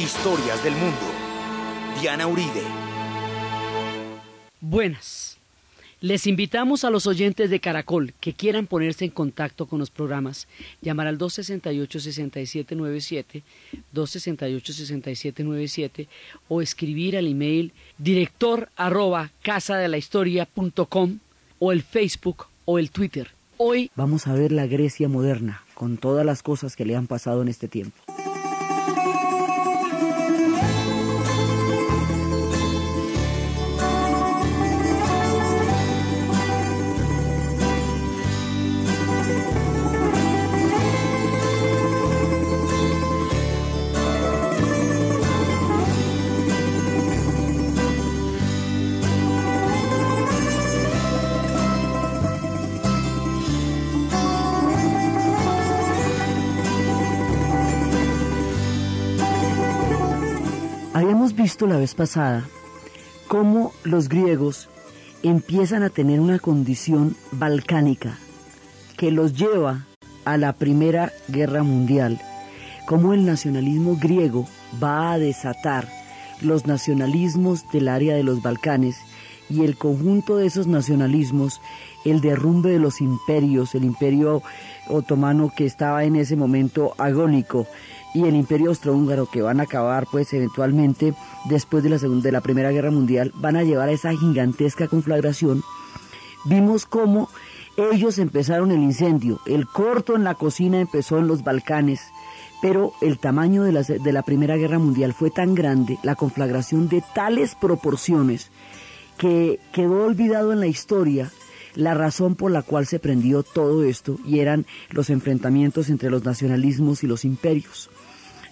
Historias del mundo. Diana Uribe. Buenas. Les invitamos a los oyentes de Caracol que quieran ponerse en contacto con los programas, llamar al 268-6797, 268-6797 o escribir al email director arroba casadelahistoria.com o el Facebook o el Twitter. Hoy vamos a ver la Grecia moderna con todas las cosas que le han pasado en este tiempo. La vez pasada cómo los griegos empiezan a tener una condición balcánica que los lleva a la Primera Guerra Mundial, cómo el nacionalismo griego va a desatar los nacionalismos del área de los Balcanes y el conjunto de esos nacionalismos, el derrumbe de los imperios, el imperio otomano que estaba en ese momento agónico, y el Imperio Austrohúngaro que van a acabar pues eventualmente después de la segunda de la Primera Guerra Mundial van a llevar a esa gigantesca conflagración. Vimos cómo ellos empezaron el incendio, el corto en la cocina empezó en los Balcanes, pero el tamaño de la, de la Primera Guerra Mundial fue tan grande, la conflagración de tales proporciones, que quedó olvidado en la historia la razón por la cual se prendió todo esto y eran los enfrentamientos entre los nacionalismos y los imperios.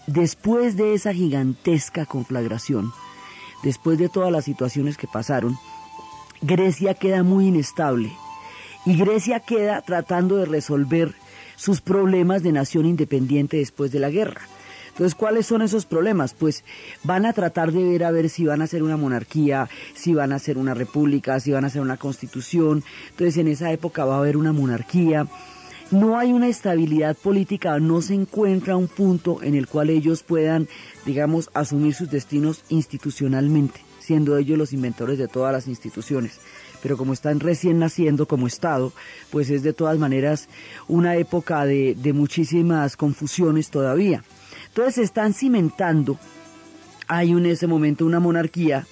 Después de esa gigantesca conflagración, después de todas las situaciones que pasaron, Grecia queda muy inestable y Grecia queda tratando de resolver sus problemas de nación independiente después de la guerra. Entonces, ¿cuáles son esos problemas? Pues van a tratar de ver a ver si van a ser una monarquía, si van a ser una república, si van a ser una constitución. Entonces, en esa época va a haber una monarquía no hay una estabilidad política, no se encuentra un punto en el cual ellos puedan, digamos, asumir sus destinos institucionalmente, siendo ellos los inventores de todas las instituciones. Pero como están recién naciendo como Estado, pues es de todas maneras una época de, de muchísimas confusiones todavía. Entonces están cimentando, hay en ese momento una monarquía,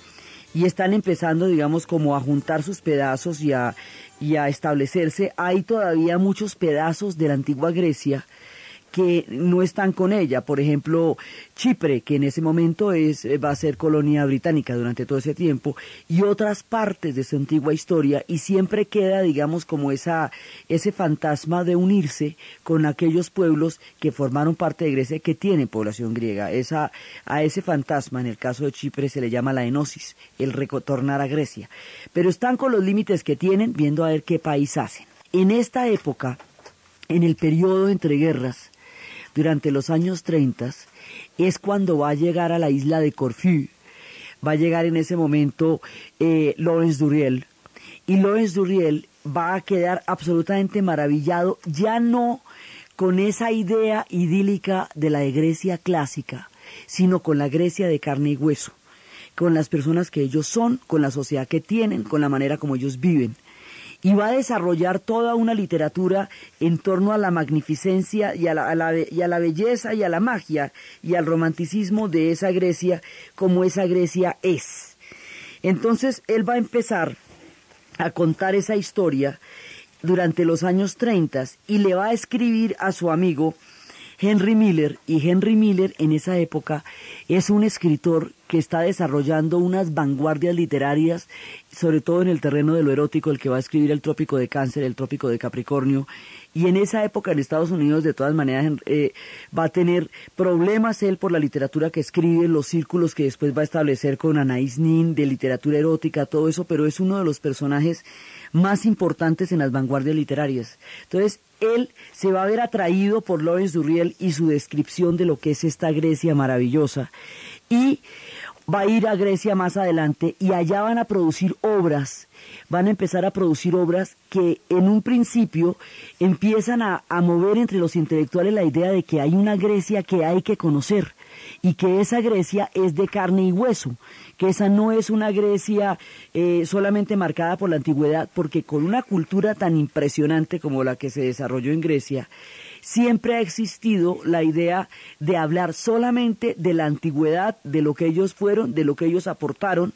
y están empezando, digamos, como a juntar sus pedazos y a, y a establecerse, hay todavía muchos pedazos de la antigua Grecia que no están con ella. Por ejemplo, Chipre, que en ese momento es, va a ser colonia británica durante todo ese tiempo, y otras partes de su antigua historia, y siempre queda, digamos, como esa, ese fantasma de unirse con aquellos pueblos que formaron parte de Grecia que tienen población griega. Esa, a ese fantasma, en el caso de Chipre, se le llama la enosis, el retornar a Grecia. Pero están con los límites que tienen, viendo a ver qué país hacen. En esta época, en el periodo entre guerras, durante los años 30 es cuando va a llegar a la isla de Corfú, va a llegar en ese momento eh, Lawrence Duriel, y Lawrence Duriel va a quedar absolutamente maravillado, ya no con esa idea idílica de la Grecia clásica, sino con la Grecia de carne y hueso, con las personas que ellos son, con la sociedad que tienen, con la manera como ellos viven y va a desarrollar toda una literatura en torno a la magnificencia y a la, y a la belleza y a la magia y al romanticismo de esa Grecia como esa Grecia es. Entonces él va a empezar a contar esa historia durante los años 30 y le va a escribir a su amigo Henry Miller, y Henry Miller en esa época es un escritor que está desarrollando unas vanguardias literarias, sobre todo en el terreno de lo erótico, el que va a escribir el Trópico de Cáncer, el Trópico de Capricornio, y en esa época en Estados Unidos de todas maneras eh, va a tener problemas él por la literatura que escribe, los círculos que después va a establecer con Anaïs Nin de literatura erótica, todo eso, pero es uno de los personajes más importantes en las vanguardias literarias. Entonces, él se va a ver atraído por Lawrence Durriel y su descripción de lo que es esta Grecia maravillosa. Y va a ir a Grecia más adelante y allá van a producir obras, van a empezar a producir obras que en un principio empiezan a, mover entre los intelectuales la idea de que hay una Grecia que hay que conocer, y que esa Grecia es de carne y hueso, que esa no es una Grecia eh, solamente marcada por la antigüedad, porque con una cultura tan impresionante como la que se desarrolló en Grecia, siempre ha existido la idea de hablar solamente de la antigüedad, de lo que ellos fueron, de lo que ellos aportaron,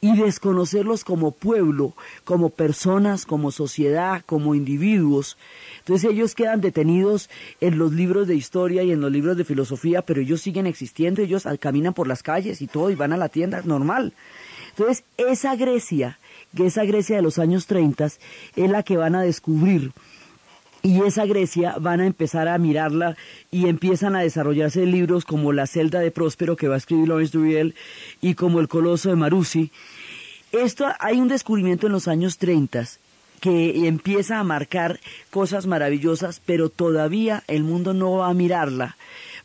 y desconocerlos como pueblo, como personas, como sociedad, como individuos. Entonces ellos quedan detenidos en los libros de historia y en los libros de filosofía, pero ellos siguen existiendo, ellos caminan por las calles y todo y van a la tienda normal. Entonces esa Grecia, que esa Grecia de los años 30, es la que van a descubrir y esa Grecia van a empezar a mirarla y empiezan a desarrollarse libros como La celda de Próspero que va a escribir Lawrence Duriel y como El coloso de Marusi. Esto hay un descubrimiento en los años 30 que empieza a marcar cosas maravillosas, pero todavía el mundo no va a mirarla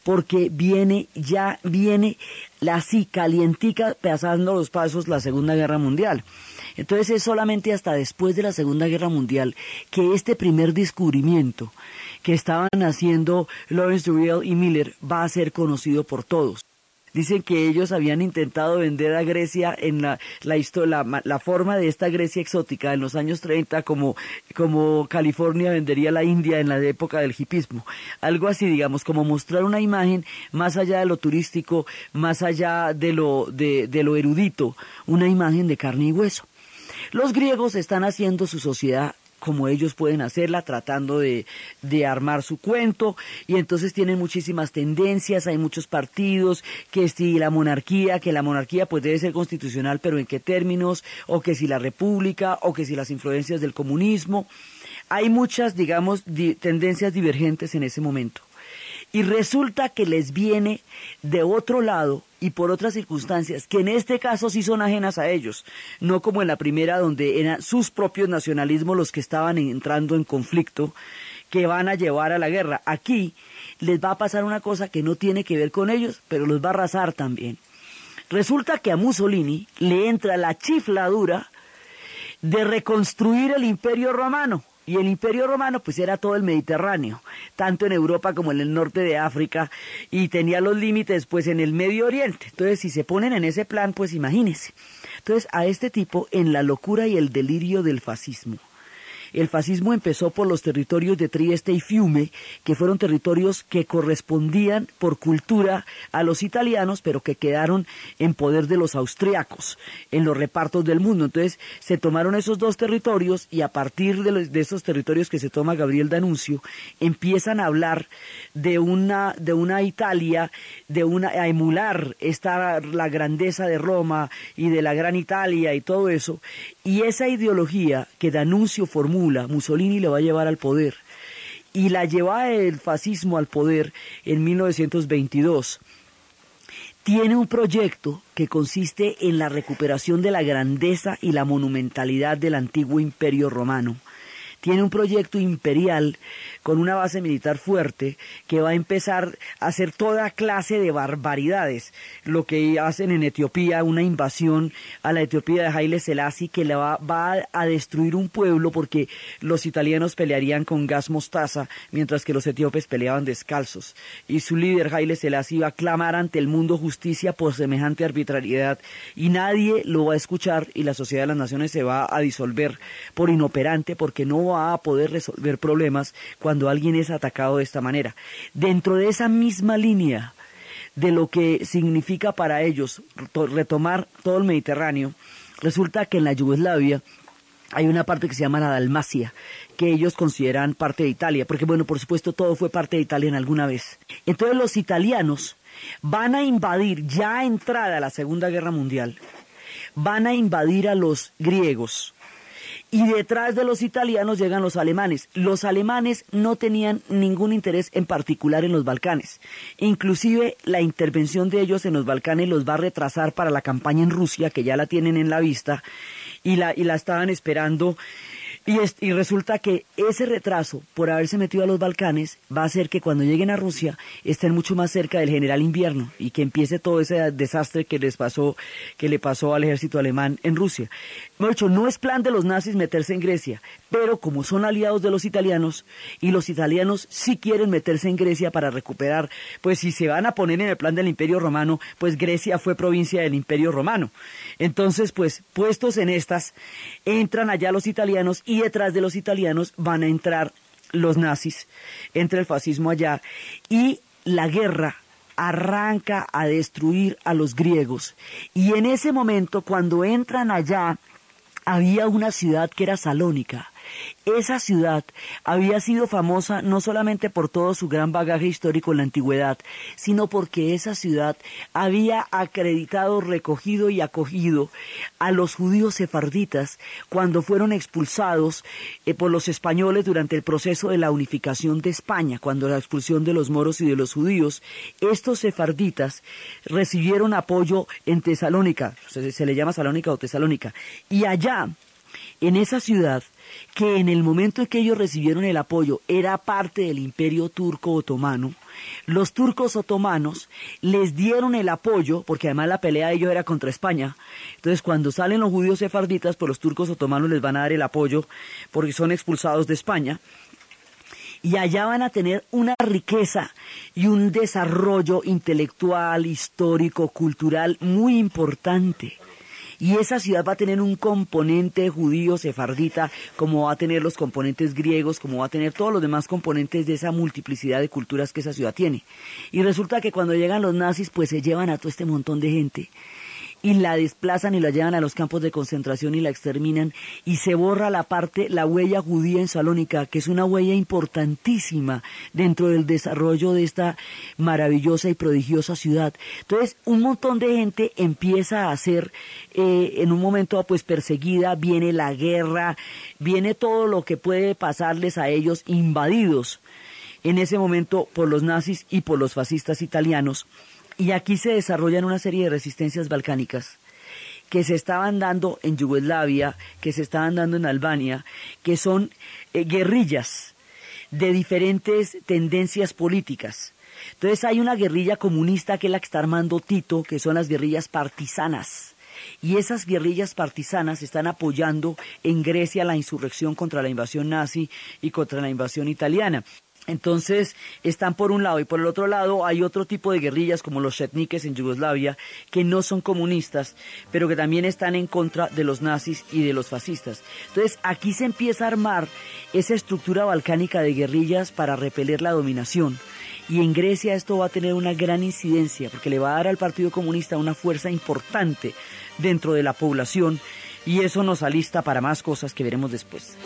porque viene, ya viene la así calientica pasando los pasos la Segunda Guerra Mundial. Entonces es solamente hasta después de la Segunda Guerra Mundial que este primer descubrimiento que estaban haciendo Lawrence Durrell y Miller va a ser conocido por todos. Dicen que ellos habían intentado vender a Grecia en la, la, la, forma de esta Grecia exótica en los años 30 como, como California vendería la India en la época del hipismo. Algo así, digamos, como mostrar una imagen más allá de lo turístico, más allá de lo, de, de lo erudito, una imagen de carne y hueso. Los griegos están haciendo su sociedad como ellos pueden hacerla, tratando de, de, armar su cuento, y entonces tienen muchísimas tendencias, hay muchos partidos, que si la monarquía, que la monarquía pues debe ser constitucional, pero en qué términos, o que si la república, o que si las influencias del comunismo. Hay muchas, digamos, tendencias divergentes en ese momento. Y resulta que les viene de otro lado y por otras circunstancias, que en este caso sí son ajenas a ellos, no como en la primera donde eran sus propios nacionalismos los que estaban entrando en conflicto, que van a llevar a la guerra. Aquí les va a pasar una cosa que no tiene que ver con ellos, pero los va a arrasar también. Resulta que a Mussolini le entra la chifladura de reconstruir el imperio romano. Y el imperio romano pues era todo el Mediterráneo, tanto en Europa como en el norte de África, y tenía los límites pues en el Medio Oriente. Entonces si se ponen en ese plan pues imagínense. Entonces a este tipo en la locura y el delirio del fascismo el fascismo empezó por los territorios de Trieste y Fiume, que fueron territorios que correspondían por cultura a los italianos, pero que quedaron en poder de los austriacos en los repartos del mundo. Entonces se tomaron esos dos territorios y a partir de, esos territorios que se toma Gabriel D'Annunzio, empiezan a hablar de una, de una Italia, de una, a emular esta, la grandeza de Roma y de la gran Italia y todo eso, y esa ideología que D'Annunzio Mussolini le va a llevar al poder. Y la lleva el fascismo al poder en 1922. Tiene un proyecto que consiste en la recuperación de la grandeza y la monumentalidad del antiguo imperio romano tiene un proyecto imperial con una base militar fuerte que va a empezar a hacer toda clase de barbaridades. Lo que hacen en Etiopía, una invasión a la Etiopía de Haile Selassie que le va, a destruir un pueblo porque los italianos pelearían con gas mostaza mientras que los etíopes peleaban descalzos. Y su líder Haile Selassie va a clamar ante el mundo justicia por semejante arbitrariedad y nadie lo va a escuchar y la sociedad de las naciones se va a disolver por inoperante porque no a poder resolver problemas cuando alguien es atacado de esta manera. Dentro de esa misma línea de lo que significa para ellos retomar todo el Mediterráneo, resulta que en la Yugoslavia hay una parte que se llama la Dalmacia, que ellos consideran parte de Italia, porque bueno, por supuesto todo fue parte de Italia en alguna vez. Entonces los italianos van a invadir, ya entrada la Segunda Guerra Mundial, van a invadir a los griegos, y detrás de los italianos llegan los alemanes. Los alemanes no tenían ningún interés en particular en los Balcanes. Inclusive la intervención de ellos en los Balcanes los va a retrasar para la campaña en Rusia, que ya la tienen en la vista, y la, y la estaban esperando Y, resulta que ese retraso por haberse metido a los Balcanes va a hacer que cuando lleguen a Rusia estén mucho más cerca del general invierno y que empiece todo ese desastre que les pasó, que le pasó al ejército alemán en Rusia. De hecho, no es plan de los nazis meterse en Grecia, pero como son aliados de los italianos y los italianos sí quieren meterse en Grecia para recuperar, pues si se van a poner en el plan del Imperio Romano, pues Grecia fue provincia del Imperio Romano. Entonces, pues puestos en estas, entran allá los italianos y detrás de los italianos van a entrar los nazis, entra el fascismo allá y la guerra arranca a destruir a los griegos. Y en ese momento, cuando entran allá, había una ciudad que era Salónica. Esa ciudad había sido famosa no solamente por todo su gran bagaje histórico en la antigüedad, sino porque esa ciudad había acreditado, recogido y acogido a los judíos sefarditas cuando fueron expulsados eh, por los españoles durante el proceso de la unificación de España, cuando la expulsión de los moros y de los judíos. Estos sefarditas recibieron apoyo en Tesalónica, se, se le llama Salónica o Tesalónica, y allá, en esa ciudad, que en el momento en que ellos recibieron el apoyo era parte del imperio turco otomano, los turcos otomanos les dieron el apoyo, porque además la pelea de ellos era contra España. Entonces, cuando salen los judíos sefarditas, pues los turcos otomanos les van a dar el apoyo porque son expulsados de España. Y allá van a tener una riqueza y un desarrollo intelectual, histórico, cultural muy importante. Y esa ciudad va a tener un componente judío sefardita, como va a tener los componentes griegos, como va a tener todos los demás componentes de esa multiplicidad de culturas que esa ciudad tiene. Y resulta que cuando llegan los nazis, pues se llevan a todo este montón de gente y la desplazan y la llevan a los campos de concentración y la exterminan y se borra la parte, la huella judía en Salónica, que es una huella importantísima dentro del desarrollo de esta maravillosa y prodigiosa ciudad. Entonces, un montón de gente empieza a ser eh, en un momento pues perseguida, viene la guerra, viene todo lo que puede pasarles a ellos invadidos en ese momento por los nazis y por los fascistas italianos. Y aquí se desarrollan una serie de resistencias balcánicas que se estaban dando en Yugoslavia, que se estaban dando en Albania, que son eh, guerrillas de diferentes tendencias políticas. Entonces hay una guerrilla comunista que es la que está armando Tito, que son las guerrillas partisanas. Y esas guerrillas partisanas están apoyando en Grecia la insurrección contra la invasión nazi y contra la invasión italiana. Entonces están por un lado y por el otro lado hay otro tipo de guerrillas como los chetniques en Yugoslavia que no son comunistas, pero que también están en contra de los nazis y de los fascistas. Entonces aquí se empieza a armar esa estructura balcánica de guerrillas para repeler la dominación. Y en Grecia esto va a tener una gran incidencia porque le va a dar al Partido Comunista una fuerza importante dentro de la población y eso nos alista para más cosas que veremos después.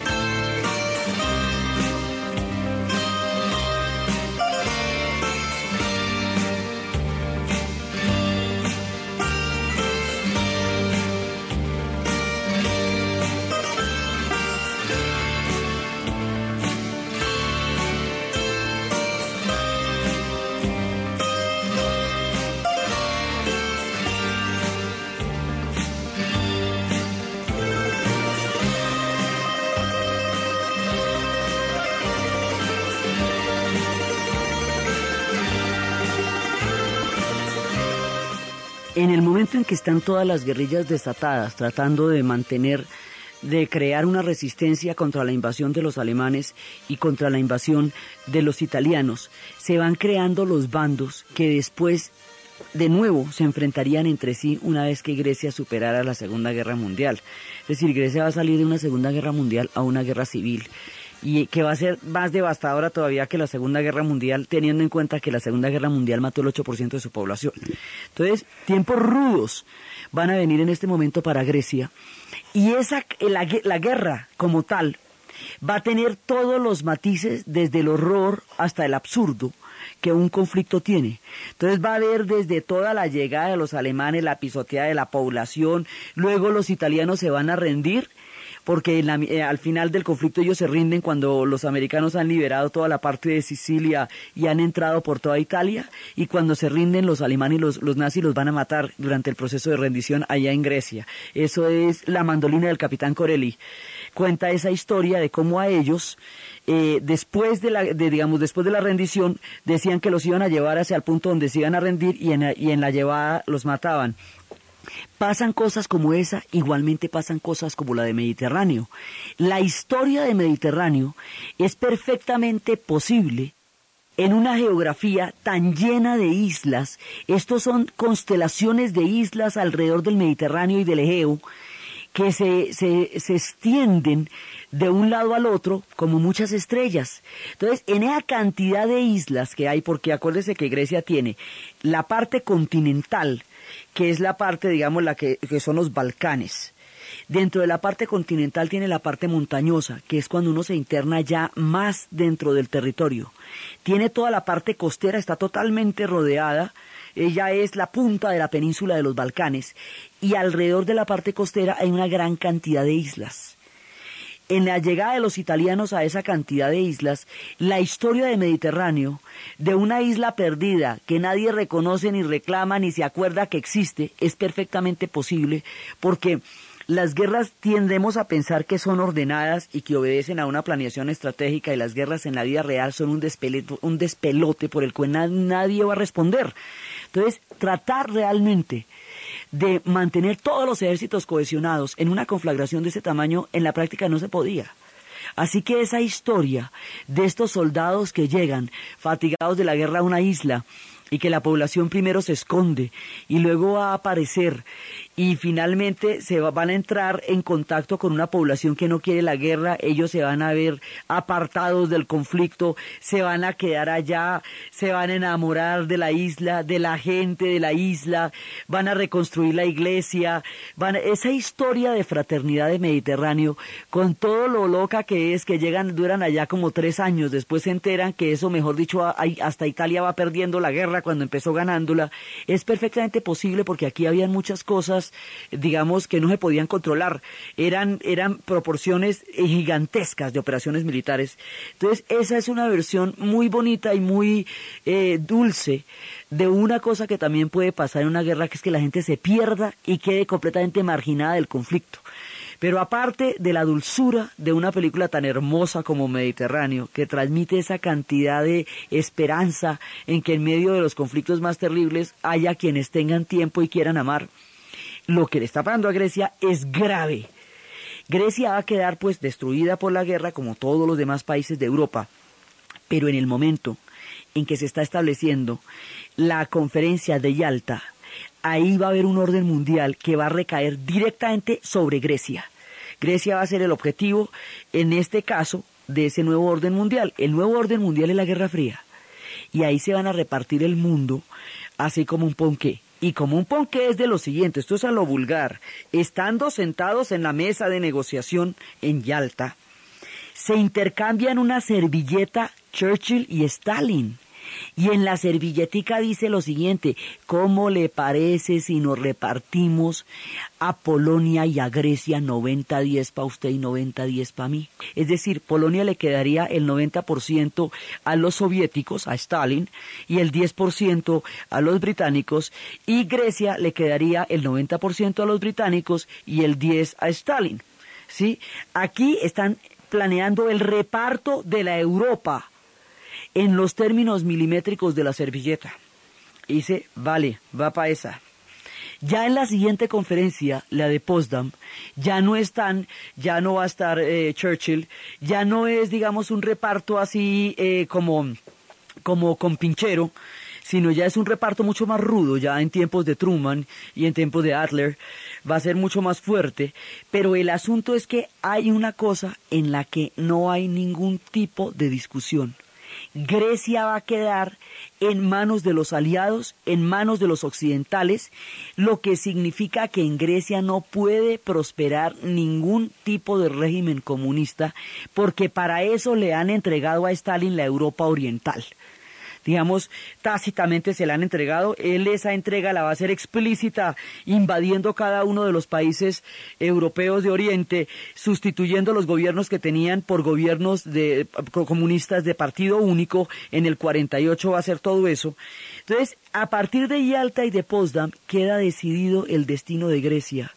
En que están todas las guerrillas desatadas tratando de mantener, de crear una resistencia contra la invasión de los alemanes y contra la invasión de los italianos, se van creando los bandos que después de nuevo se enfrentarían entre sí una vez que Grecia superara la Segunda Guerra Mundial. Es decir, Grecia va a salir de una Segunda Guerra Mundial a una guerra civil y que va a ser más devastadora todavía que la Segunda Guerra Mundial, teniendo en cuenta que la Segunda Guerra Mundial mató el 8% de su población. Entonces, tiempos rudos van a venir en este momento para Grecia y esa, la, la guerra como tal va a tener todos los matices desde el horror hasta el absurdo que un conflicto tiene. Entonces va a haber desde toda la llegada de los alemanes, la pisoteada de la población, luego los italianos se van a rendir porque eh, al final del conflicto ellos se rinden cuando los americanos han liberado toda la parte de Sicilia y han entrado por toda Italia, y cuando se rinden los alemanes y los, los nazis los van a matar durante el proceso de rendición allá en Grecia. Eso es la mandolina del capitán Corelli. Cuenta esa historia de cómo a ellos eh, después de la, digamos, después de la rendición, decían que los iban a llevar hacia el punto donde se iban a rendir y en, y en la llevada los mataban. Pasan cosas como esa, igualmente pasan cosas como la de Mediterráneo. La historia de Mediterráneo es perfectamente posible en una geografía tan llena de islas. Estos son constelaciones de islas alrededor del Mediterráneo y del Egeo que se, se, se extienden de un lado al otro como muchas estrellas. Entonces, en esa cantidad de islas que hay, porque acuérdese que Grecia tiene la parte continental, que es la parte, digamos, la que, son los Balcanes. Dentro de la parte continental tiene la parte montañosa, que es cuando uno se interna ya más dentro del territorio. Tiene toda la parte costera, está totalmente rodeada ella es la punta de la península de los Balcanes y alrededor de la parte costera hay una gran cantidad de islas. En la llegada de los italianos a esa cantidad de islas, la historia del Mediterráneo, de una isla perdida que nadie reconoce ni reclama ni se acuerda que existe, es perfectamente posible porque las guerras tiendemos a pensar que son ordenadas y que obedecen a una planeación estratégica y las guerras en la vida real son un, un despelote por el cual nadie va a responder. Entonces, tratar realmente de mantener todos los ejércitos cohesionados en una conflagración de ese tamaño en la práctica no se podía. Así que esa historia de estos soldados que llegan fatigados de la guerra a una isla y que la población primero se esconde y luego va a aparecer y finalmente se van a entrar en contacto con una población que no quiere la guerra, ellos se van a ver apartados del conflicto, se van a quedar allá, se van a enamorar de la isla, de la gente de la isla, van a reconstruir la iglesia, van esa historia de fraternidad de Mediterráneo, con todo lo loca que es, que llegan, duran allá como tres años, después se enteran que eso, mejor dicho, hasta Italia va perdiendo la guerra cuando empezó ganándola, es perfectamente posible porque aquí habían muchas cosas digamos, que no se podían controlar. Eran, eran proporciones gigantescas de operaciones militares. Entonces, esa es una versión muy bonita y muy eh, dulce de una cosa que también puede pasar en una guerra, que es que la gente se pierda y quede completamente marginada del conflicto. Pero aparte de la dulzura de una película tan hermosa como Mediterráneo, que transmite esa cantidad de esperanza en que en medio de los conflictos más terribles haya quienes tengan tiempo y quieran amar, lo que le está pasando a Grecia es grave. Grecia va a quedar pues destruida por la guerra como todos los demás países de Europa, pero en el momento en que se está estableciendo la conferencia de Yalta, ahí va a haber un orden mundial que va a recaer directamente sobre Grecia. Grecia va a ser el objetivo, en este caso, de ese nuevo orden mundial. El nuevo orden mundial es la Guerra Fría. Y ahí se van a repartir el mundo así como un ponqué. Y como un ponqué es de lo siguiente, esto es a lo vulgar, estando sentados en la mesa de negociación en Yalta, se intercambian una servilleta Churchill y Stalin. Y en la servilletica dice lo siguiente, ¿cómo le parece si nos repartimos a Polonia y a Grecia 90-10 para usted y 90-10 para mí? Es decir, Polonia le quedaría el 90% a los soviéticos, a Stalin, y el 10% a los británicos, y Grecia le quedaría el 90% a los británicos y el 10% a Stalin. ¿Sí? Aquí están planeando el reparto de la Europa en los términos milimétricos de la servilleta. dice, vale, va para esa. Ya en la siguiente conferencia, la de Potsdam, ya no están, ya no va a estar eh, Churchill, ya no es, digamos, un reparto así eh, como, como con pinchero, sino ya es un reparto mucho más rudo, ya en tiempos de Truman y en tiempos de Adler, va a ser mucho más fuerte, pero el asunto es que hay una cosa en la que no hay ningún tipo de discusión. Grecia va a quedar en manos de los aliados, en manos de los occidentales, lo que significa que en Grecia no puede prosperar ningún tipo de régimen comunista, porque para eso le han entregado a Stalin la Europa Oriental. Digamos, tácitamente se la han entregado. Él esa entrega la va a hacer explícita, invadiendo cada uno de los países europeos de Oriente, sustituyendo los gobiernos que tenían por gobiernos de comunistas de partido único. En el 48 va a ser todo eso. Entonces, a partir de Yalta y de Potsdam queda decidido el destino de Grecia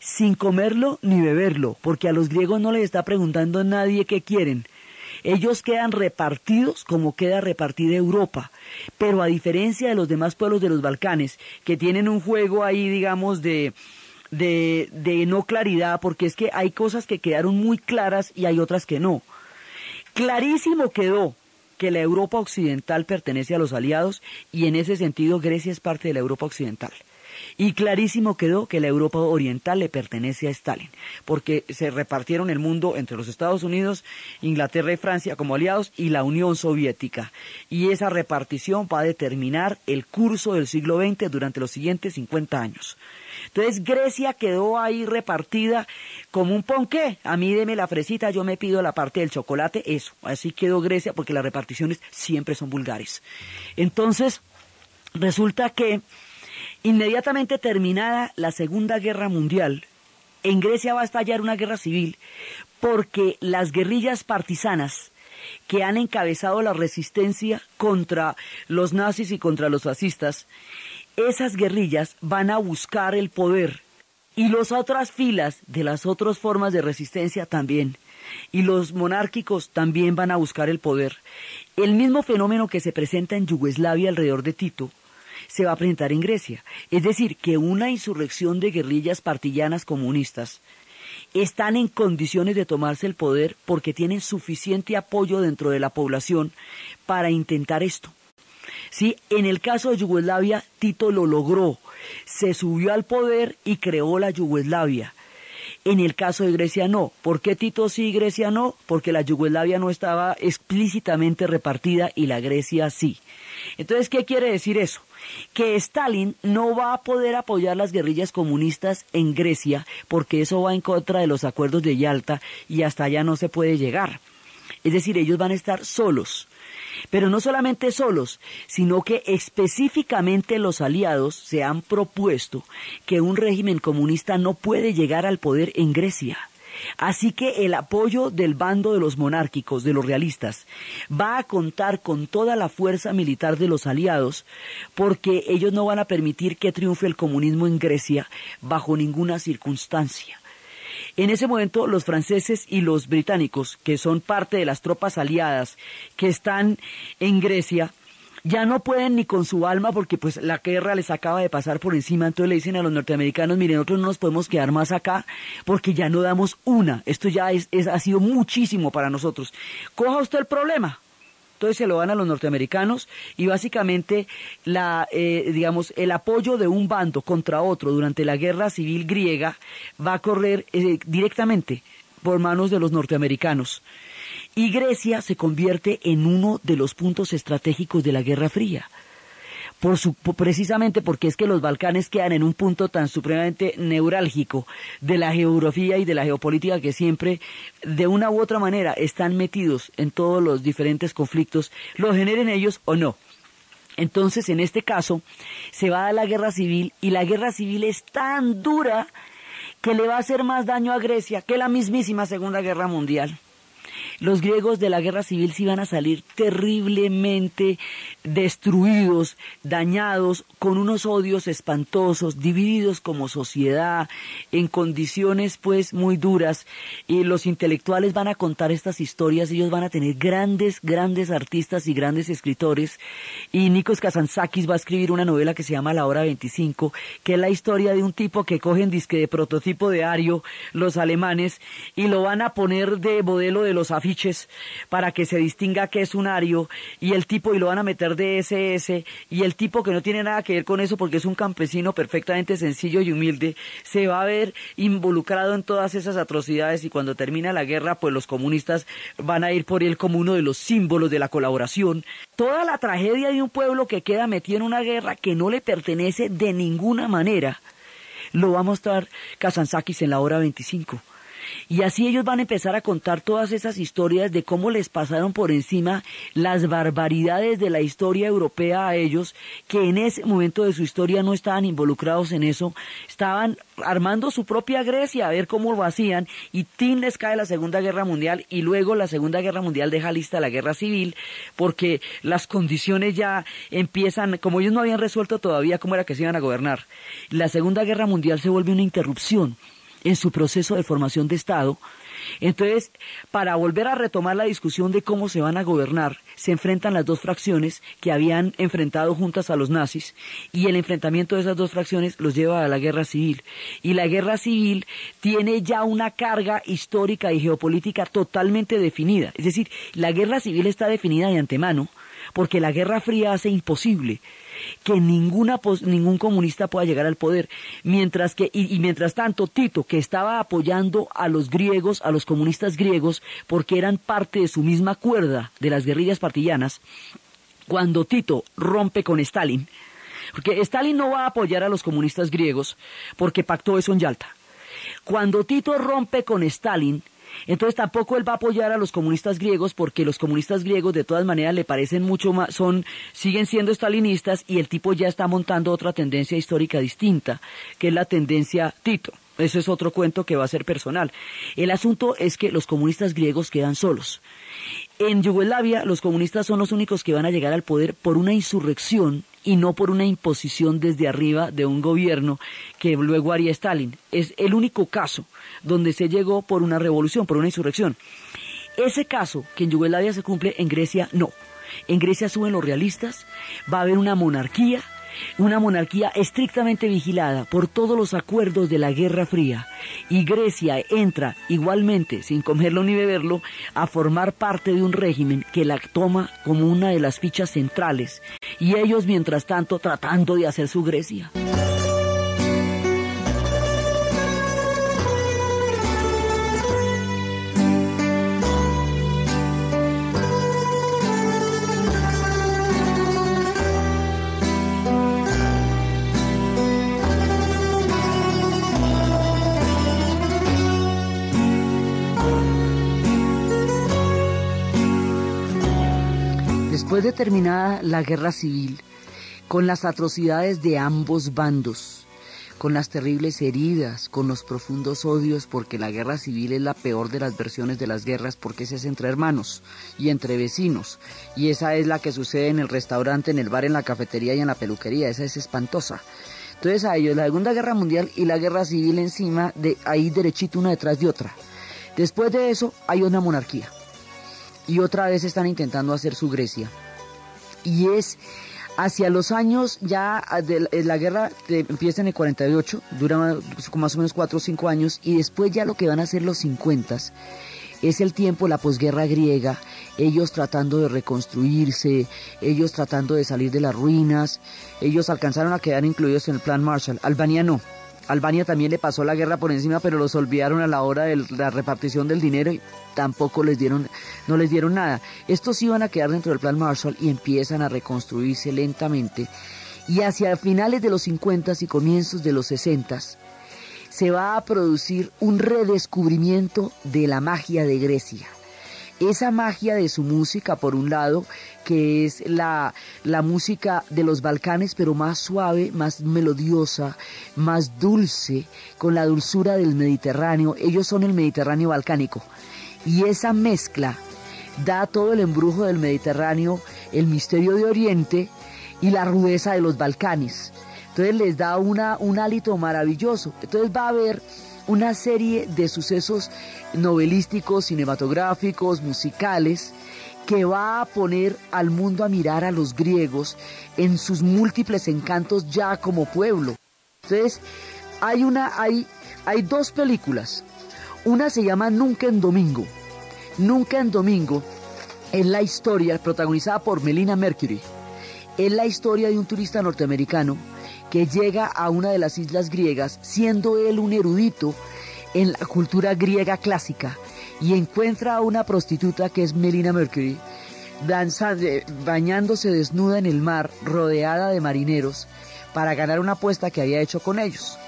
sin comerlo ni beberlo, porque a los griegos no les está preguntando nadie qué quieren. Ellos quedan repartidos como queda repartida Europa, pero a diferencia de los demás pueblos de los Balcanes, que tienen un juego ahí, digamos, de, de, no claridad, porque es que hay cosas que quedaron muy claras y hay otras que no. Clarísimo quedó que la Europa occidental pertenece a los aliados y en ese sentido Grecia es parte de la Europa occidental. Y clarísimo quedó que la Europa Oriental le pertenece a Stalin, porque se repartieron el mundo entre los Estados Unidos, Inglaterra y Francia como aliados y la Unión Soviética. Y esa repartición va a determinar el curso del siglo XX durante los siguientes 50 años. Entonces Grecia quedó ahí repartida como un ponqué. A mí deme la fresita, yo me pido la parte del chocolate, eso. Así quedó Grecia porque las reparticiones siempre son vulgares. Entonces, resulta que Inmediatamente terminada la Segunda Guerra Mundial, en Grecia va a estallar una guerra civil porque las guerrillas partisanas que han encabezado la resistencia contra los nazis y contra los fascistas, esas guerrillas van a buscar el poder y las otras filas de las otras formas de resistencia también. Y los monárquicos también van a buscar el poder. El mismo fenómeno que se presenta en Yugoslavia alrededor de Tito, se va a presentar en Grecia. Es decir, que una insurrección de guerrillas partillanas comunistas están en condiciones de tomarse el poder porque tienen suficiente apoyo dentro de la población para intentar esto. Sí, en el caso de Yugoslavia, Tito lo logró, se subió al poder y creó la Yugoslavia. En el caso de Grecia no. ¿Por qué Tito sí y Grecia no? Porque la Yugoslavia no estaba explícitamente repartida y la Grecia sí. Entonces, ¿qué quiere decir eso? Que Stalin no va a poder apoyar las guerrillas comunistas en Grecia porque eso va en contra de los acuerdos de Yalta y hasta allá no se puede llegar. Es decir, ellos van a estar solos. Pero no solamente solos, sino que específicamente los aliados se han propuesto que un régimen comunista no puede llegar al poder en Grecia. Así que el apoyo del bando de los monárquicos, de los realistas, va a contar con toda la fuerza militar de los aliados, porque ellos no van a permitir que triunfe el comunismo en Grecia bajo ninguna circunstancia. En ese momento los franceses y los británicos, que son parte de las tropas aliadas que están en Grecia, ya no pueden ni con su alma porque pues la guerra les acaba de pasar por encima, entonces le dicen a los norteamericanos, miren, nosotros no nos podemos quedar más acá porque ya no damos una, esto ya es, ha sido muchísimo para nosotros. Coja usted el problema, entonces se lo dan a los norteamericanos y básicamente la, eh, digamos, el apoyo de un bando contra otro durante la guerra civil griega va a correr eh, directamente por manos de los norteamericanos y Grecia se convierte en uno de los puntos estratégicos de la Guerra Fría. Por su, precisamente porque es que los Balcanes quedan en un punto tan supremamente neurálgico de la geografía y de la geopolítica que siempre, de una u otra manera, están metidos en todos los diferentes conflictos, lo generen ellos o no. Entonces, en este caso, se va a la guerra civil y la guerra civil es tan dura que le va a hacer más daño a Grecia que la mismísima Segunda Guerra Mundial. Los griegos de la guerra civil se iban a salir terriblemente destruidos, dañados, con unos odios espantosos, divididos como sociedad, en condiciones pues muy duras. Y los intelectuales van a contar estas historias, ellos van a tener grandes, grandes artistas y grandes escritores. Y Nikos Kazantzakis va a escribir una novela que se llama La Hora 25, que es la historia de un tipo que cogen disque de prototipo de Ario, los alemanes, y lo van a poner de modelo de los para que se distinga que es un ario y el tipo y lo van a meter de SS y el tipo que no tiene nada que ver con eso porque es un campesino perfectamente sencillo y humilde se va a ver involucrado en todas esas atrocidades y cuando termina la guerra pues los comunistas van a ir por él como uno de los símbolos de la colaboración. Toda la tragedia de un pueblo que queda metido en una guerra que no le pertenece de ninguna manera lo va a mostrar Kazantzakis en la hora 25. Y así ellos van a empezar a contar todas esas historias de cómo les pasaron por encima las barbaridades de la historia europea a ellos, que en ese momento de su historia no estaban involucrados en eso, estaban armando su propia Grecia, a ver cómo lo hacían, y Tin les cae la Segunda Guerra Mundial, y luego la Segunda Guerra Mundial deja lista la guerra civil, porque las condiciones ya empiezan, como ellos no habían resuelto todavía cómo era que se iban a gobernar, la Segunda Guerra Mundial se vuelve una interrupción en su proceso de formación de Estado. Entonces, para volver a retomar la discusión de cómo se van a gobernar, se enfrentan las dos fracciones que habían enfrentado juntas a los nazis y el enfrentamiento de esas dos fracciones los lleva a la guerra civil. Y la guerra civil tiene ya una carga histórica y geopolítica totalmente definida. Es decir, la guerra civil está definida de antemano porque la Guerra Fría hace imposible que ninguna, ningún comunista pueda llegar al poder. Mientras que, y, mientras tanto, Tito, que estaba apoyando a los griegos, a los comunistas griegos, porque eran parte de su misma cuerda de las guerrillas partillanas, cuando Tito rompe con Stalin, porque Stalin no va a apoyar a los comunistas griegos porque pactó eso en Yalta. Cuando Tito rompe con Stalin, entonces tampoco él va a apoyar a los comunistas griegos porque los comunistas griegos de todas maneras le parecen mucho más, son, siguen siendo estalinistas y el tipo ya está montando otra tendencia histórica distinta, que es la tendencia Tito. Eso es otro cuento que va a ser personal. El asunto es que los comunistas griegos quedan solos. En Yugoslavia los comunistas son los únicos que van a llegar al poder por una insurrección y no por una imposición desde arriba de un gobierno que luego haría Stalin. Es el único caso donde se llegó por una revolución, por una insurrección. Ese caso que en Yugoslavia se cumple, en Grecia no. En Grecia suben los realistas, va a haber una monarquía, una monarquía estrictamente vigilada por todos los acuerdos de la Guerra Fría, y Grecia entra igualmente, sin comerlo ni beberlo, a formar parte de un régimen que la toma como una de las fichas centrales, y ellos mientras tanto tratando de hacer su Grecia. Después de terminada la guerra civil, con las atrocidades de ambos bandos, con las terribles heridas, con los profundos odios, porque la guerra civil es la peor de las versiones de las guerras, porque esa es entre hermanos y entre vecinos, y esa es la que sucede en el restaurante, en el bar, en la cafetería y en la peluquería, esa es espantosa. Entonces a ellos la Segunda Guerra Mundial y la Guerra Civil encima, de ahí derechito una detrás de otra. Después de eso hay una monarquía. Y otra vez están intentando hacer su Grecia y es hacia los años ya ah, de eh, la guerra empieza en el 48, dura más o menos 4 o 5 años y después ya lo que van a ser los 50 es el tiempo, la posguerra griega, ellos tratando de reconstruirse, ellos tratando de salir de las ruinas, ellos alcanzaron a quedar incluidos en el plan Marshall, Albania no, Albania también le pasó la guerra por encima, pero los olvidaron a la hora de la repartición del dinero y tampoco les dieron, no les dieron nada. Estos iban a quedar dentro del plan Marshall y empiezan a reconstruirse lentamente. Y hacia finales de los 50 y comienzos de los 60 se va a producir un redescubrimiento de la magia de Grecia esa magia de su música, por un lado, que es la, la música de los Balcanes, pero más suave, más melodiosa, más dulce, con la dulzura del Mediterráneo. Ellos son el Mediterráneo balcánico. Y esa mezcla da todo el embrujo del Mediterráneo, el misterio de Oriente y la rudeza de los Balcanes. Entonces les da una, un hálito maravilloso. Entonces va a haber una serie de sucesos novelísticos, cinematográficos, musicales, que va a poner al mundo a mirar a los griegos en sus múltiples encantos ya como pueblo. Entonces, hay una, hay, hay dos películas. Una se llama Nunca en Domingo. Nunca en Domingo es la historia protagonizada por Melina Mercury. Es la historia de un turista norteamericano que llega a una de las islas griegas, siendo él un erudito en la cultura griega clásica, y encuentra a una prostituta que es Melina Mercury, bañándose desnuda en el mar, rodeada de marineros, para ganar una apuesta que había hecho con ellos.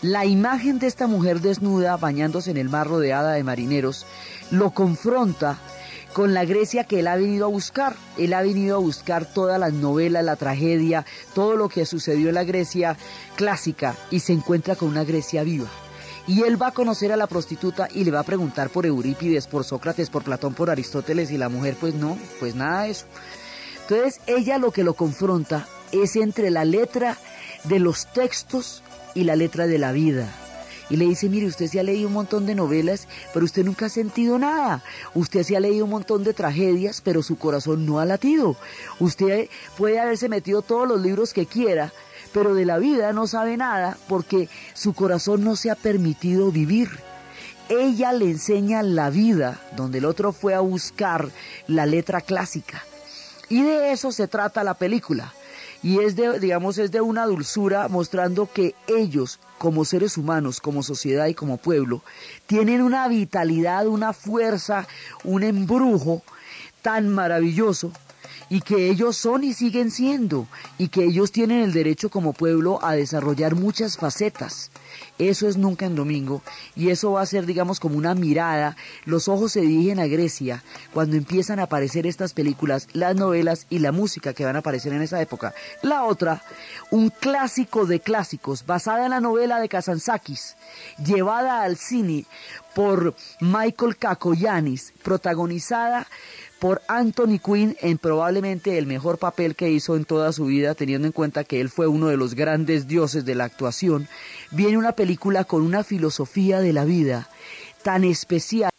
La imagen de esta mujer desnuda bañándose en el mar rodeada de marineros lo confronta con la Grecia que él ha venido a buscar. Él ha venido a buscar todas las novelas, la tragedia, todo lo que sucedió en la Grecia clásica y se encuentra con una Grecia viva. Y él va a conocer a la prostituta y le va a preguntar por Eurípides, por Sócrates, por Platón, por Aristóteles y la mujer pues no, pues nada de eso. Entonces ella lo que lo confronta es entre la letra de los textos y la letra de la vida. Y le dice, mire, usted se ha leído un montón de novelas, pero usted nunca ha sentido nada. Usted se ha leído un montón de tragedias, pero su corazón no ha latido. Usted puede haberse metido todos los libros que quiera, pero de la vida no sabe nada porque su corazón no se ha permitido vivir. Ella le enseña la vida, donde el otro fue a buscar la letra clásica. Y de eso se trata la película y es de, digamos, es de una dulzura mostrando que ellos, como seres humanos, como sociedad y como pueblo, tienen una vitalidad, una fuerza, un embrujo tan maravilloso y que ellos son y siguen siendo y que ellos tienen el derecho como pueblo a desarrollar muchas facetas. Eso es nunca en domingo y eso va a ser, digamos, como una mirada. Los ojos se dirigen a Grecia cuando empiezan a aparecer estas películas, las novelas y la música que van a aparecer en esa época. La otra, un clásico de clásicos, basada en la novela de Kazantzakis, llevada al cine por Michael Kakoyanis, protagonizada por Anthony Quinn en probablemente el mejor papel que hizo en toda su vida, teniendo en cuenta que él fue uno de los grandes dioses de la actuación, viene una película con una filosofía de la vida tan especial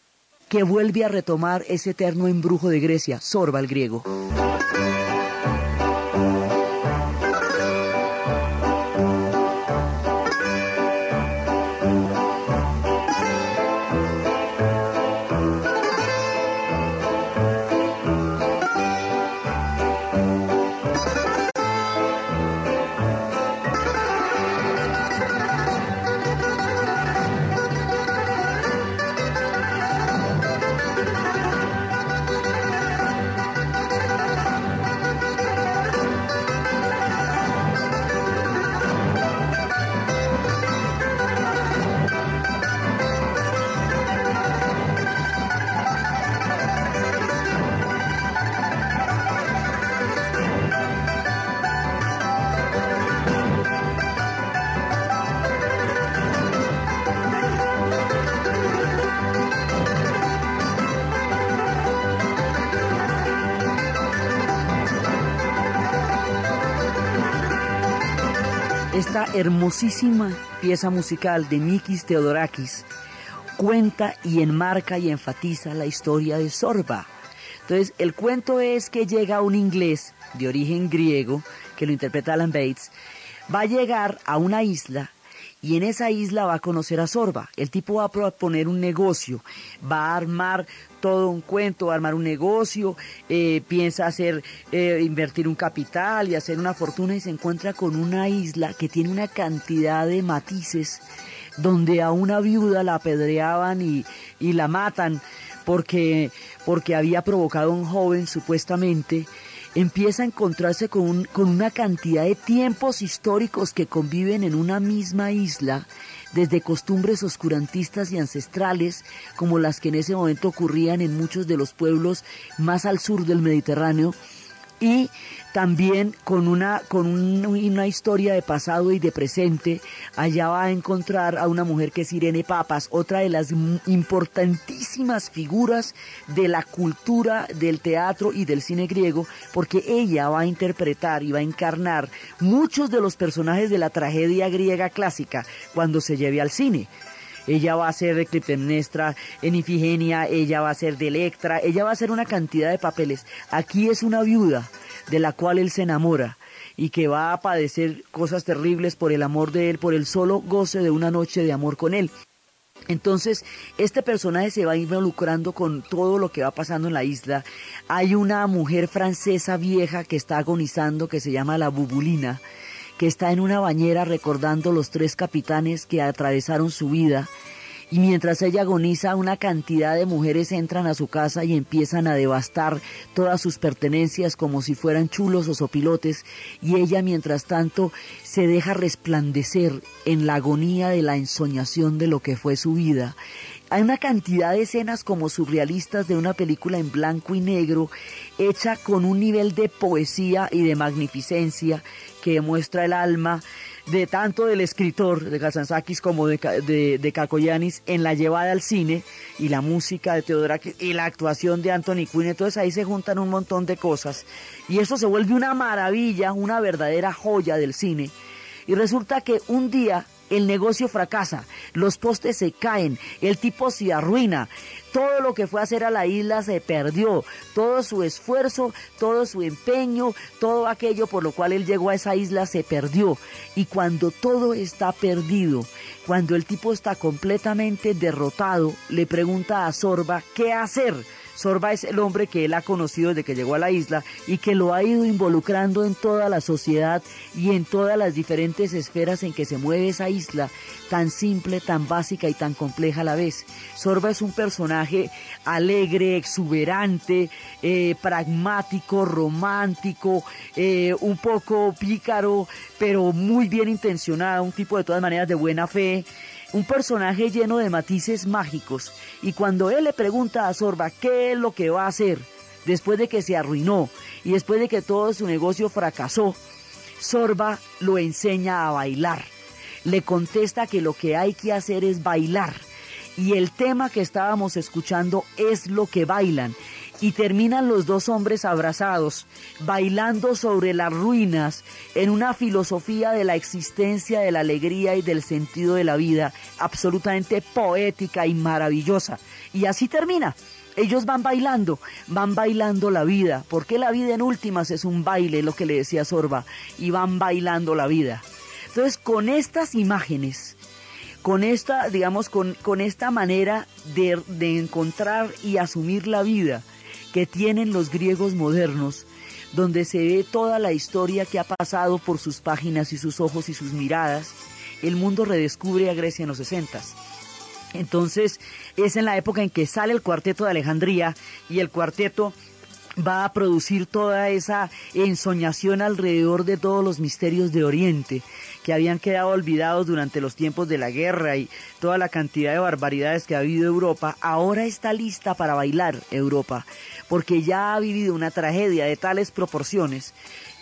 que vuelve a retomar ese eterno embrujo de Grecia, Sorba el griego. Hermosísima pieza musical de Mikis Theodorakis cuenta y enmarca y enfatiza la historia de Sorba. Entonces, el cuento es que llega un inglés de origen griego, que lo interpreta Alan Bates, va a llegar a una isla y en esa isla va a conocer a Sorba. El tipo va a proponer un negocio, va a armar todo un cuento, va a armar un negocio, eh, piensa hacer, eh, invertir un capital y hacer una fortuna y se encuentra con una isla que tiene una cantidad de matices donde a una viuda la apedreaban y, y la matan porque, porque había provocado a un joven supuestamente empieza a encontrarse con, con una cantidad de tiempos históricos que conviven en una misma isla, desde costumbres oscurantistas y ancestrales, como las que en ese momento ocurrían en muchos de los pueblos más al sur del Mediterráneo, y también con una, con una historia de pasado y de presente. Allá va a encontrar a una mujer que es Irene Papas, otra de las importantísimas figuras de la cultura del teatro y del cine griego, porque ella va a interpretar y va a encarnar muchos de los personajes de la tragedia griega clásica cuando se lleve al cine ella va a ser de Clitemnestra, en Ifigenia, ella va a ser de Electra, ella va a ser una cantidad de papeles. Aquí es una viuda de la cual él se enamora y que va a padecer cosas terribles por el amor de él, por el solo goce de una noche de amor con él. Entonces, este personaje se va involucrando con todo lo que va pasando en la isla. Hay una mujer francesa vieja que está agonizando, que se llama la Bubulina, que está en una bañera recordando los tres capitanes que atravesaron su vida y mientras ella agoniza una cantidad de mujeres entran a su casa y empiezan a devastar todas sus pertenencias como si fueran chulos o sopilotes y ella mientras tanto se deja resplandecer en la agonía de la ensoñación de lo que fue su vida. Hay una cantidad de escenas como surrealistas de una película en blanco y negro, hecha con un nivel de poesía y de magnificencia que demuestra el alma de tanto del escritor de Kazantzakis como de, de, de Kakoyanis en la llevada al cine y la música de Teodorakis y la actuación de Anthony Quinn. Entonces ahí se juntan un montón de cosas y eso se vuelve una maravilla, una verdadera joya del cine. Y resulta que un día el negocio fracasa, los postes se caen, el tipo se arruina, todo lo que fue a hacer a la isla se perdió, todo su esfuerzo, todo su empeño, todo aquello por lo cual él llegó a esa isla se perdió. Y cuando todo está perdido, cuando el tipo está completamente derrotado, le pregunta a Sorba qué hacer Sorba es el hombre que él ha conocido desde que llegó a la isla y que lo ha ido involucrando en toda la sociedad y en todas las diferentes esferas en que se mueve esa isla, tan simple, tan básica y tan compleja a la vez. Sorba es un personaje alegre, exuberante, eh, pragmático, romántico, eh, un poco pícaro, pero muy bien intencionado, un tipo de todas maneras de buena fe un personaje lleno de matices mágicos, y cuando él le pregunta a Sorba qué es lo que va a hacer después de que se arruinó y después de que todo su negocio fracasó, Sorba lo enseña a bailar. Le contesta que lo que hay que hacer es bailar. Y el tema que estábamos escuchando es lo que bailan y terminan los dos hombres abrazados, bailando sobre las ruinas en una filosofía de la existencia, de la alegría y del sentido de la vida, absolutamente poética y maravillosa. Y así termina. Ellos van bailando, van bailando la vida, porque la vida en últimas es un baile, lo que le decía Sorba, y van bailando la vida. Entonces, con estas imágenes, con esta, digamos, con, con esta manera de, de encontrar y asumir la vida, que tienen los griegos modernos, donde se ve toda la historia que ha pasado por sus páginas y sus ojos y sus miradas, el mundo redescubre a Grecia en los sesentas. Entonces es en la época en que sale el cuarteto de Alejandría y el cuarteto va a producir toda esa ensoñación alrededor de todos los misterios de Oriente que habían quedado olvidados durante los tiempos de la guerra y toda la cantidad de barbaridades que ha habido Europa, ahora está lista para bailar Europa, porque ya ha vivido una tragedia de tales proporciones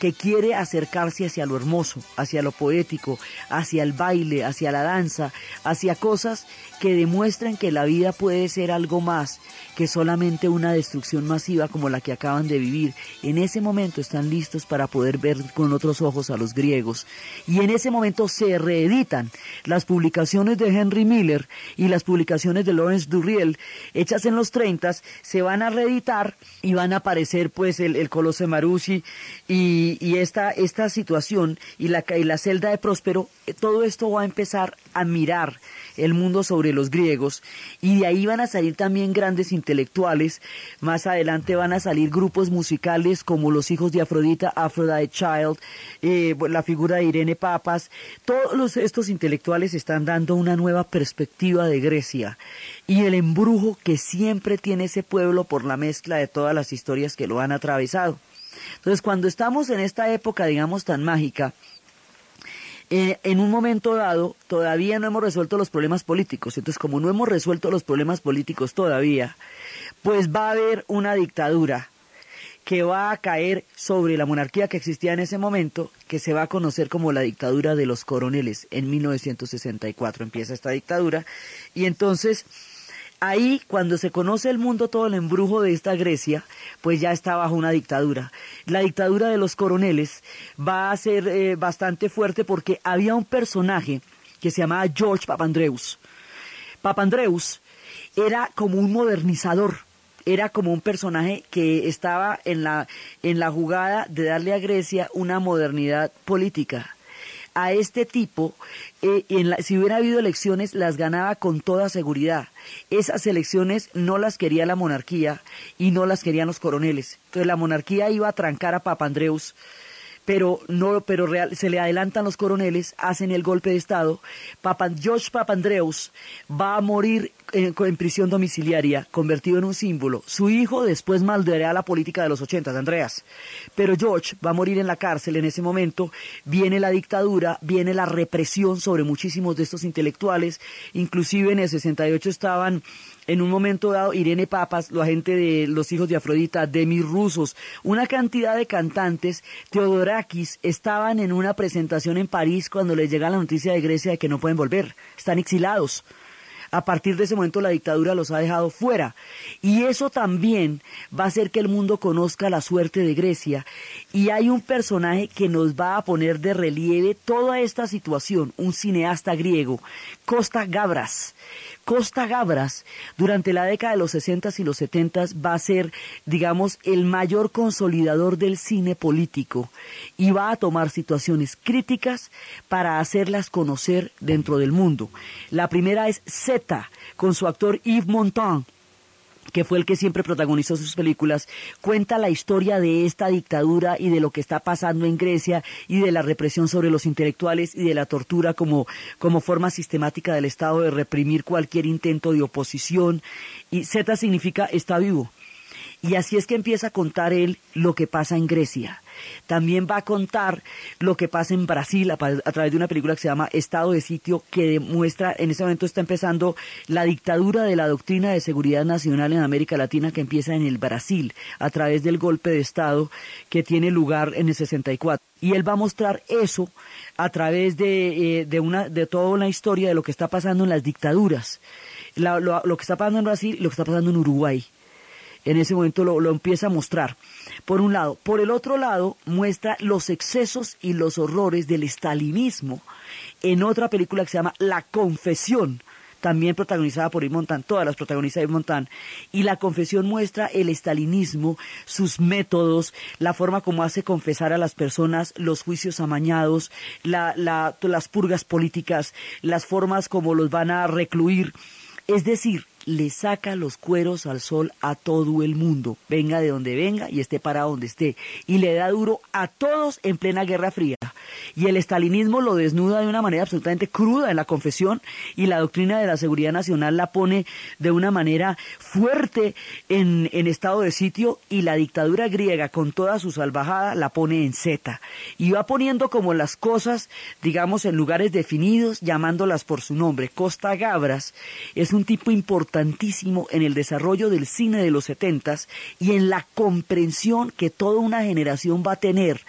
que quiere acercarse hacia lo hermoso, hacia lo poético, hacia el baile, hacia la danza, hacia cosas que demuestran que la vida puede ser algo más que solamente una destrucción masiva como la que acaban de vivir. En ese momento están listos para poder ver con otros ojos a los griegos. Y en ese momento se reeditan las publicaciones de Henry Miller y las publicaciones de Lawrence Durriel, hechas en los 30, se van a reeditar y van a aparecer pues el, el de Marusi y, esta, esta situación y la, y la celda de Próspero, eh, todo esto va a empezar a mirar el mundo sobre los griegos y de ahí van a salir también grandes intelectuales, más adelante van a salir grupos musicales como los hijos de Afrodita, Aphrodite Child, eh, la figura de Irene Papas, todos estos intelectuales están dando una nueva perspectiva de Grecia y el embrujo que siempre tiene ese pueblo por la mezcla de todas las historias que lo han atravesado. Entonces, cuando estamos en esta época, digamos, tan mágica, eh, en un momento dado todavía no hemos resuelto los problemas políticos. Entonces, como no hemos resuelto los problemas políticos todavía, pues va a haber una dictadura que va a caer sobre la monarquía que existía en ese momento, que se va a conocer como la dictadura de los coroneles. En 1964 empieza esta dictadura y entonces ahí cuando se conoce el mundo todo el embrujo de esta Grecia, pues ya está bajo una dictadura. La dictadura de los coroneles va a ser eh, bastante fuerte porque había un personaje que se llamaba George Papandreous. Papandreous era como un modernizador, era como un personaje que estaba en la, en la jugada de darle a Grecia una modernidad política a este tipo, eh, si hubiera habido elecciones, las ganaba con toda seguridad. Esas elecciones no las quería la monarquía y no las querían los coroneles. Entonces la monarquía iba a trancar a Papandreus pero no, pero real, se le adelantan los coroneles, hacen el golpe de estado. Papa, George Papandreous va a morir en, en, prisión domiciliaria, convertido en un símbolo. Su hijo después maldeará la política de los 80, Andreas. Pero George va a morir en la cárcel en ese momento. Viene la dictadura, viene la represión sobre muchísimos de estos intelectuales. Inclusive en el 68 estaban en un momento dado Irene Papas, la gente de Los Hijos de Afrodita, Demi Rusos, una cantidad de cantantes, Teodorakis, estaban en una presentación en París cuando les llega la noticia de Grecia de que no pueden volver, están exilados. A partir de ese momento la dictadura los ha dejado fuera. Y eso también va a hacer que el mundo conozca la suerte de Grecia. Y hay un personaje que nos va a poner de relieve toda esta situación, un cineasta griego, Costa Gabras. Costa Gabras, durante la década de los 60 y los 70 va a ser, digamos, el mayor consolidador del cine político y va a tomar situaciones críticas para hacerlas conocer dentro del mundo. La primera es Z, con su actor Yves Montand que fue el que siempre protagonizó sus películas, cuenta la historia de esta dictadura y de lo que está pasando en Grecia y de la represión sobre los intelectuales y de la tortura como, como forma sistemática del Estado de reprimir cualquier intento de oposición. Y Z significa está vivo. Y así es que empieza a contar él lo que pasa en Grecia. También va a contar lo que pasa en Brasil a, través de una película que se llama Estado de Sitio, que demuestra, en ese momento está empezando la dictadura de la doctrina de seguridad nacional en América Latina que empieza en el Brasil, a través del golpe de Estado que tiene lugar en el 64. Y él va a mostrar eso a través de, eh, de, una, de toda una historia de lo que está pasando en las dictaduras. lo, lo que está pasando en Brasil y lo que está pasando en Uruguay en ese momento lo, empieza a mostrar. Por un lado. Por el otro lado, muestra los excesos y los horrores del estalinismo en otra película que se llama La Confesión, también protagonizada por Yves Montand, todas las protagonistas de Yves Montand, y la confesión muestra el estalinismo, sus métodos, la forma como hace confesar a las personas, los juicios amañados, las purgas políticas, las formas como los van a recluir. Es decir, le saca los cueros al sol a todo el mundo, venga de donde venga y esté para donde esté, y le da duro a todos en plena Guerra Fría. Y el estalinismo lo desnuda de una manera absolutamente cruda en la confesión y la doctrina de la seguridad nacional la pone de una manera fuerte en, en estado de sitio y la dictadura griega con toda su salvajada la pone en Z. Y va poniendo como las cosas, digamos, en lugares definidos, llamándolas por su nombre. Costa Gabras es un tipo importante importantísimo en el desarrollo del cine de los setentas y en la comprensión que toda una generación va a tener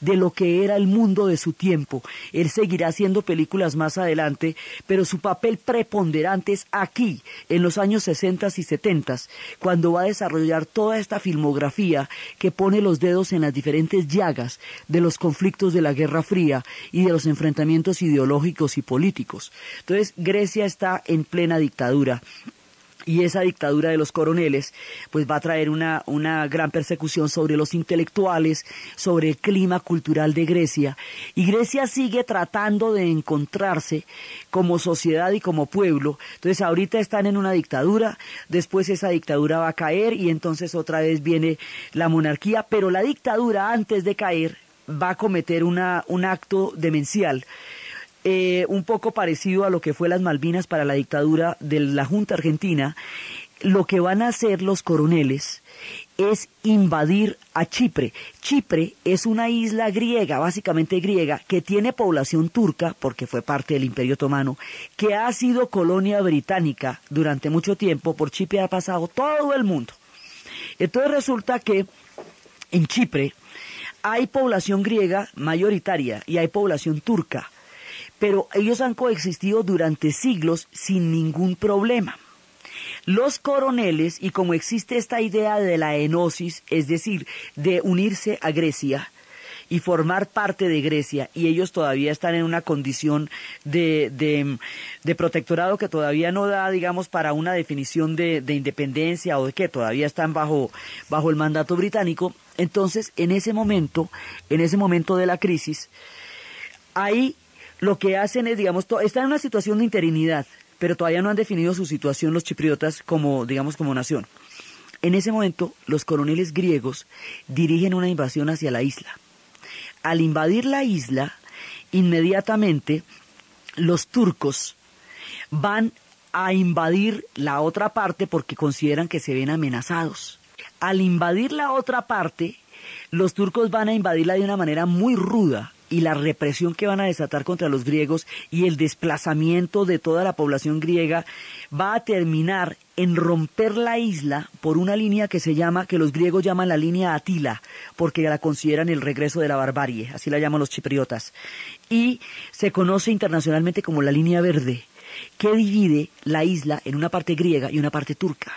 de lo que era el mundo de su tiempo. Él seguirá haciendo películas más adelante, pero su papel preponderante es aquí, en los años 60 y 70, cuando va a desarrollar toda esta filmografía que pone los dedos en las diferentes llagas de los conflictos de la Guerra Fría y de los enfrentamientos ideológicos y políticos. Entonces, Grecia está en plena dictadura y esa dictadura de los coroneles pues va a traer una, una, gran persecución sobre los intelectuales, sobre el clima cultural de Grecia. Y Grecia sigue tratando de encontrarse como sociedad y como pueblo. Entonces ahorita están en una dictadura, después esa dictadura va a caer y entonces otra vez viene la monarquía, pero la dictadura antes de caer va a cometer una, un acto demencial eh, un poco parecido a lo que fue las Malvinas para la dictadura de la Junta Argentina, lo que van a hacer los coroneles es invadir a Chipre. Chipre es una isla griega, básicamente griega, que tiene población turca, porque fue parte del Imperio Otomano, que ha sido colonia británica durante mucho tiempo, por Chipre ha pasado todo el mundo. Entonces resulta que en Chipre hay población griega mayoritaria y hay población turca pero ellos han coexistido durante siglos sin ningún problema. Los coroneles, y como existe esta idea de la enosis, es decir, de unirse a Grecia, y formar parte de Grecia y ellos todavía están en una condición de, de, protectorado que todavía no da, digamos, para una definición de, de, independencia o de que todavía están bajo, bajo el mandato británico. Entonces, en ese momento, en ese momento de la crisis, hay lo que hacen es, digamos, están en una situación de interinidad, pero todavía no han definido su situación los chipriotas como, digamos, como nación. En ese momento, los coroneles griegos dirigen una invasión hacia la isla. al invadir la isla, inmediatamente los turcos van a invadir la otra parte porque consideran que se ven amenazados. Al invadir la otra parte, los turcos van a invadirla de una manera muy ruda y la represión que van a desatar contra los griegos y el desplazamiento de toda la población griega va a terminar en romper la isla por una línea que se llama, que los griegos llaman la línea Atila, porque la consideran el regreso de la barbarie, así la llaman los chipriotas, y se conoce internacionalmente como la línea verde, que divide la isla en una parte griega y una parte turca.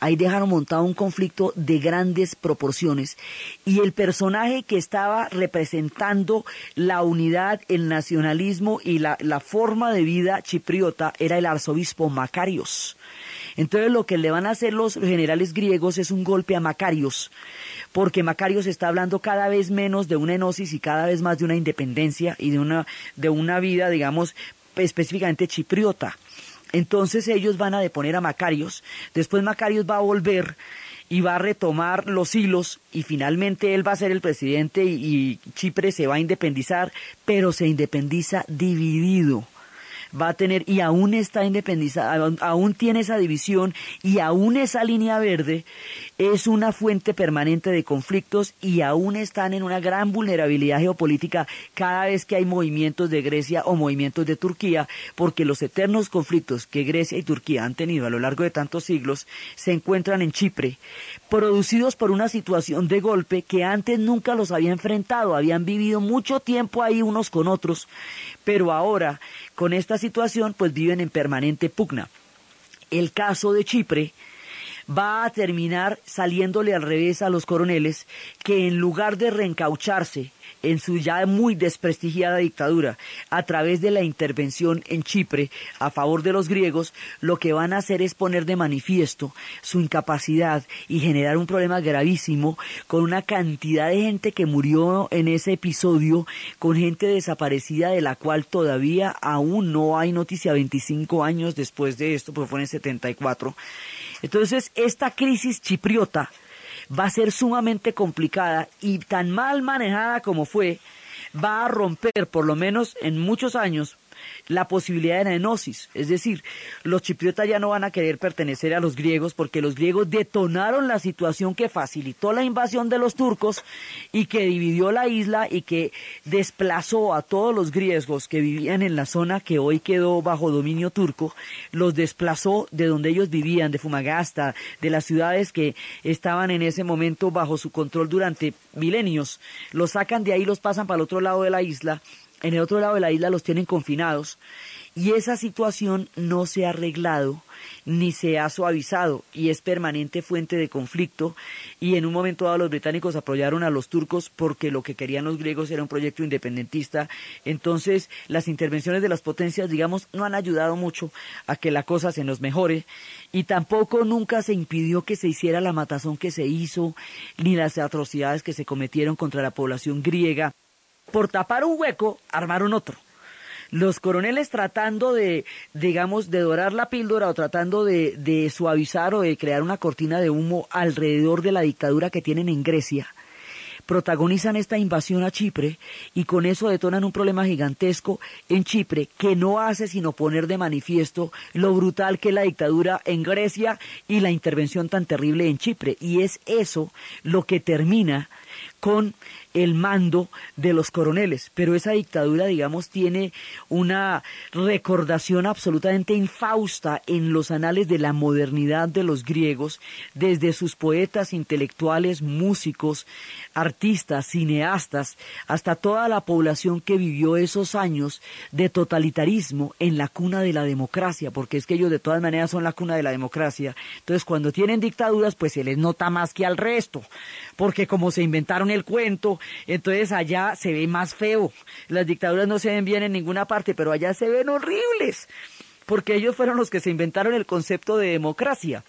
Ahí dejaron montado un conflicto de grandes proporciones y el personaje que estaba representando la unidad, el nacionalismo y la, la forma de vida chipriota era el arzobispo Macarios. Entonces lo que le van a hacer los generales griegos es un golpe a Macarios, porque Macarios está hablando cada vez menos de una enosis y cada vez más de una independencia y de una, de una vida, digamos, específicamente chipriota. Entonces ellos van a deponer a Macarios, después Macarios va a volver y va a retomar los hilos y finalmente él va a ser el presidente y, y Chipre se va a independizar, pero se independiza dividido va a tener y aún está independizada, aún tiene esa división y aún esa línea verde es una fuente permanente de conflictos y aún están en una gran vulnerabilidad geopolítica cada vez que hay movimientos de Grecia o movimientos de Turquía, porque los eternos conflictos que Grecia y Turquía han tenido a lo largo de tantos siglos se encuentran en Chipre, producidos por una situación de golpe que antes nunca los había enfrentado, habían vivido mucho tiempo ahí unos con otros, pero ahora con esta situación pues viven en permanente pugna. El caso de Chipre va a terminar saliéndole al revés a los coroneles que en lugar de reencaucharse en su ya muy desprestigiada dictadura a través de la intervención en Chipre a favor de los griegos, lo que van a hacer es poner de manifiesto su incapacidad y generar un problema gravísimo con una cantidad de gente que murió en ese episodio, con gente desaparecida de la cual todavía aún no hay noticia 25 años después de esto, porque fue en el 74. Entonces, esta crisis chipriota va a ser sumamente complicada y tan mal manejada como fue, va a romper, por lo menos en muchos años, la posibilidad de la enosis. Es decir, los chipriotas ya no van a querer pertenecer a los griegos porque los griegos detonaron la situación que facilitó la invasión de los turcos y que dividió la isla y que desplazó a todos los griegos que vivían en la zona que hoy quedó bajo dominio turco, los desplazó de donde ellos vivían, de Fumagasta, de las ciudades que estaban en ese momento bajo su control durante milenios, los sacan de ahí, los pasan para el otro lado de la isla en el otro lado de la isla los tienen confinados y esa situación no se ha arreglado ni se ha suavizado y es permanente fuente de conflicto. Y en un momento dado los británicos apoyaron a los turcos porque lo que querían los griegos era un proyecto independentista. Entonces las intervenciones de las potencias digamos no han ayudado mucho a que la cosa se nos mejore y tampoco nunca se impidió que se hiciera la matazón que se hizo ni las atrocidades que se cometieron contra la población griega por tapar un hueco, armaron otro. Los coroneles tratando de, digamos, de dorar la píldora o tratando de, de suavizar o de crear una cortina de humo alrededor de la dictadura que tienen en Grecia, protagonizan esta invasión a Chipre y con eso detonan un problema gigantesco en Chipre que no hace sino poner de manifiesto lo brutal que es la dictadura en Grecia y la intervención tan terrible en Chipre. Y es eso lo que termina con el mando de los coroneles, pero esa dictadura, digamos, tiene una recordación absolutamente infausta en los anales de la modernidad de los griegos, desde sus poetas, intelectuales, músicos, artistas, cineastas, hasta toda la población que vivió esos años de totalitarismo en la cuna de la democracia, porque es que ellos de todas maneras son la cuna de la democracia. Entonces, cuando tienen dictaduras, pues se les nota más que al resto, porque como se inventaron el cuento, entonces allá se ve más feo. Las dictaduras no se ven bien en ninguna parte, pero allá se ven horribles, porque ellos fueron los que se inventaron el concepto de democracia.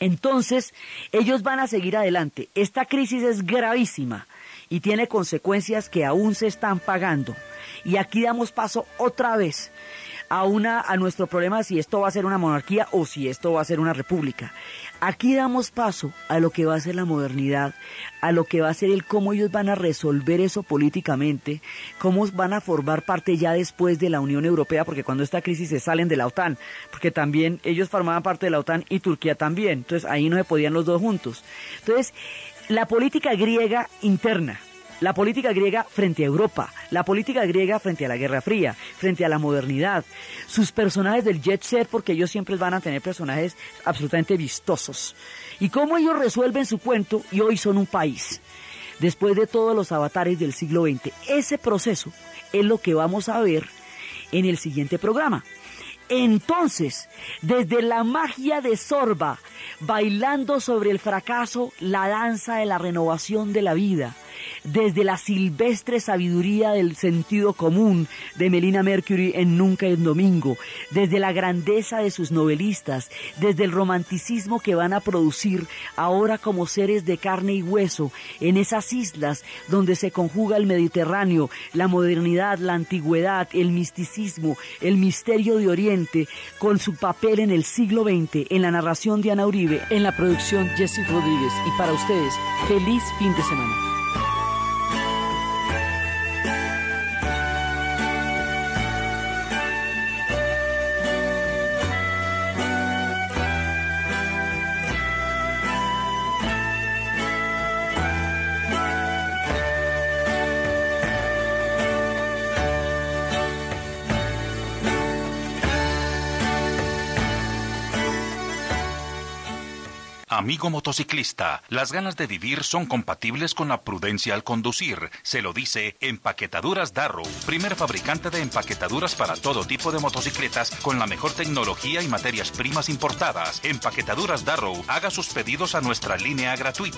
Entonces, ellos van a seguir adelante. Esta crisis es gravísima y tiene consecuencias que aún se están pagando. Y aquí damos paso otra vez a una a nuestro problema si esto va a ser una monarquía o si esto va a ser una república. Aquí damos paso a lo que va a ser la modernidad, a lo que va a ser el cómo ellos van a resolver eso políticamente, cómo van a formar parte ya después de la Unión Europea, porque cuando esta crisis se salen de la OTAN, porque también ellos formaban parte de la OTAN y Turquía también, entonces ahí no se podían los dos juntos. Entonces, la política griega interna, la política griega frente a Europa, la política griega frente a la Guerra Fría, frente a la modernidad, sus personajes del jet set, porque ellos siempre van a tener personajes absolutamente vistosos, y cómo ellos resuelven su cuento y hoy son un país, después de todos los avatares del siglo XX. Ese proceso es lo que vamos a ver en el siguiente programa. Entonces, desde la magia de Sorba, bailando sobre el fracaso, la danza de la renovación de la vida, desde la silvestre sabiduría del sentido común de Melina Mercury en Nunca es Domingo, desde la grandeza de sus novelistas, desde el romanticismo que van a producir ahora como seres de carne y hueso en esas islas donde se conjuga el Mediterráneo, la modernidad, la antigüedad, el misticismo, el misterio de Oriente, con su papel en el siglo XX, en la narración de Ana Uribe, en la producción Jesse Rodríguez. Y para ustedes, feliz fin de semana. Amigo motociclista, las ganas de vivir son compatibles con la prudencia al conducir. Se lo dice Empaquetaduras Darrow, primer fabricante de empaquetaduras para todo tipo de motocicletas con la mejor tecnología y materias primas importadas. Empaquetaduras Darrow, haga sus pedidos a nuestra línea gratuita